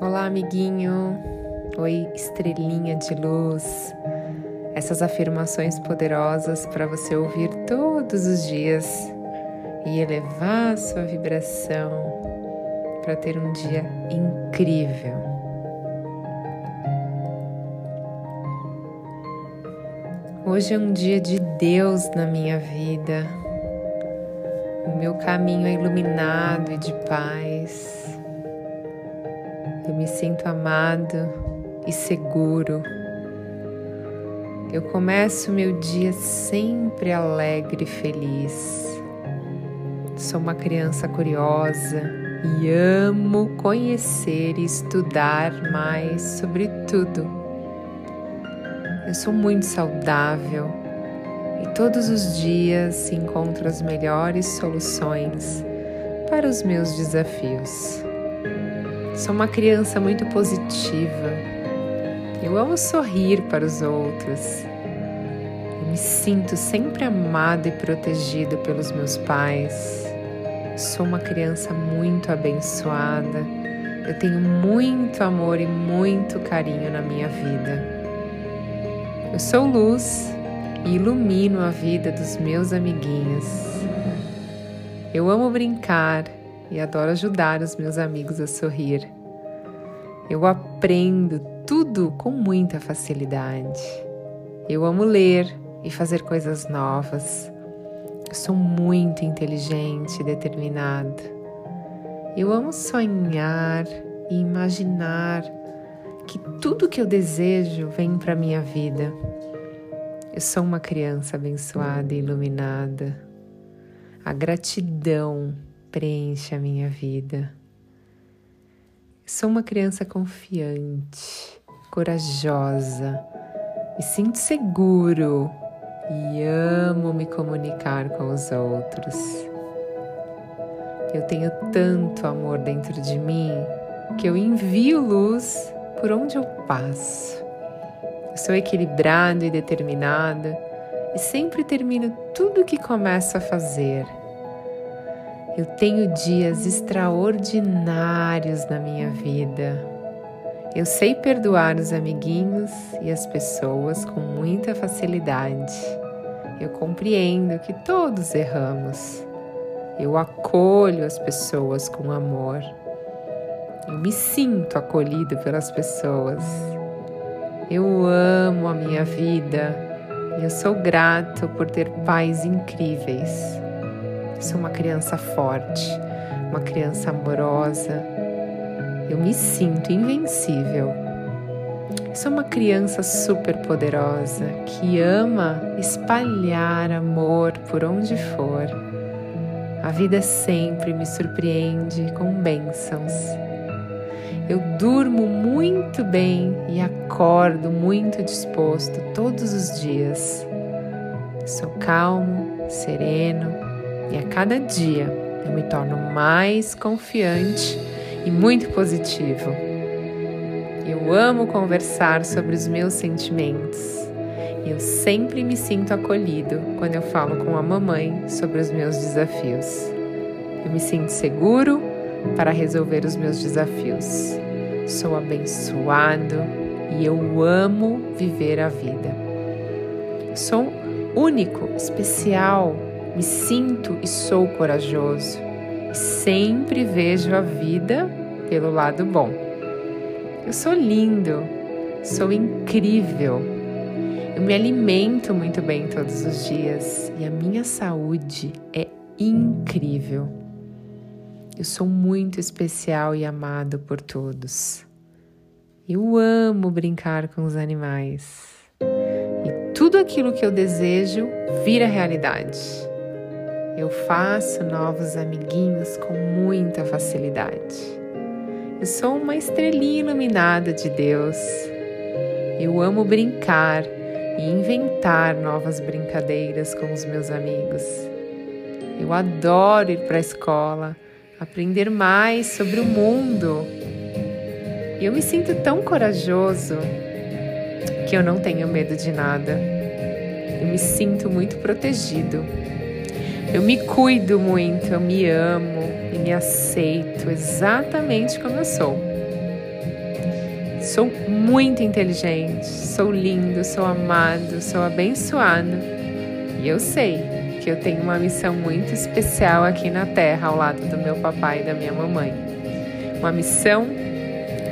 Olá, amiguinho. Oi, estrelinha de luz. Essas afirmações poderosas para você ouvir todos os dias e elevar sua vibração para ter um dia incrível. Hoje é um dia de Deus na minha vida. O meu caminho é iluminado e de paz. Eu me sinto amado e seguro. Eu começo meu dia sempre alegre e feliz. Sou uma criança curiosa e amo conhecer e estudar mais sobre tudo. Eu sou muito saudável e todos os dias encontro as melhores soluções para os meus desafios. Sou uma criança muito positiva. Eu amo sorrir para os outros. Eu me sinto sempre amado e protegido pelos meus pais. Sou uma criança muito abençoada. Eu tenho muito amor e muito carinho na minha vida. Eu sou luz e ilumino a vida dos meus amiguinhos. Eu amo brincar e adoro ajudar os meus amigos a sorrir. Eu aprendo tudo com muita facilidade. Eu amo ler e fazer coisas novas. Eu sou muito inteligente e determinada. Eu amo sonhar e imaginar que tudo que eu desejo vem para minha vida. Eu sou uma criança abençoada e iluminada. A gratidão preenche a minha vida. Sou uma criança confiante, corajosa, me sinto seguro e amo me comunicar com os outros. Eu tenho tanto amor dentro de mim que eu envio luz por onde eu passo. Eu sou equilibrado e determinado e sempre termino tudo que começo a fazer. Eu tenho dias extraordinários na minha vida. Eu sei perdoar os amiguinhos e as pessoas com muita facilidade. Eu compreendo que todos erramos. Eu acolho as pessoas com amor. Eu me sinto acolhido pelas pessoas. Eu amo a minha vida eu sou grato por ter pais incríveis. Sou uma criança forte, uma criança amorosa. Eu me sinto invencível. Sou uma criança super poderosa que ama espalhar amor por onde for. A vida sempre me surpreende com bênçãos. Eu durmo muito bem e acordo muito disposto todos os dias. Sou calmo, sereno e a cada dia eu me torno mais confiante e muito positivo. Eu amo conversar sobre os meus sentimentos. E eu sempre me sinto acolhido quando eu falo com a mamãe sobre os meus desafios. Eu me sinto seguro para resolver os meus desafios. Sou abençoado e eu amo viver a vida. Sou único, especial, me sinto e sou corajoso. Sempre vejo a vida pelo lado bom. Eu sou lindo, sou incrível. Eu me alimento muito bem todos os dias e a minha saúde é incrível. Eu sou muito especial e amado por todos. Eu amo brincar com os animais. E tudo aquilo que eu desejo vira realidade. Eu faço novos amiguinhos com muita facilidade. Eu sou uma estrelinha iluminada de Deus. Eu amo brincar e inventar novas brincadeiras com os meus amigos. Eu adoro ir para a escola, aprender mais sobre o mundo. E eu me sinto tão corajoso que eu não tenho medo de nada. Eu me sinto muito protegido. Eu me cuido muito, eu me amo e me aceito exatamente como eu sou. Sou muito inteligente, sou lindo, sou amado, sou abençoado. E eu sei que eu tenho uma missão muito especial aqui na Terra, ao lado do meu papai e da minha mamãe. Uma missão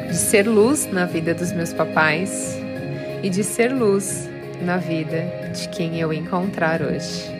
de ser luz na vida dos meus papais e de ser luz na vida de quem eu encontrar hoje.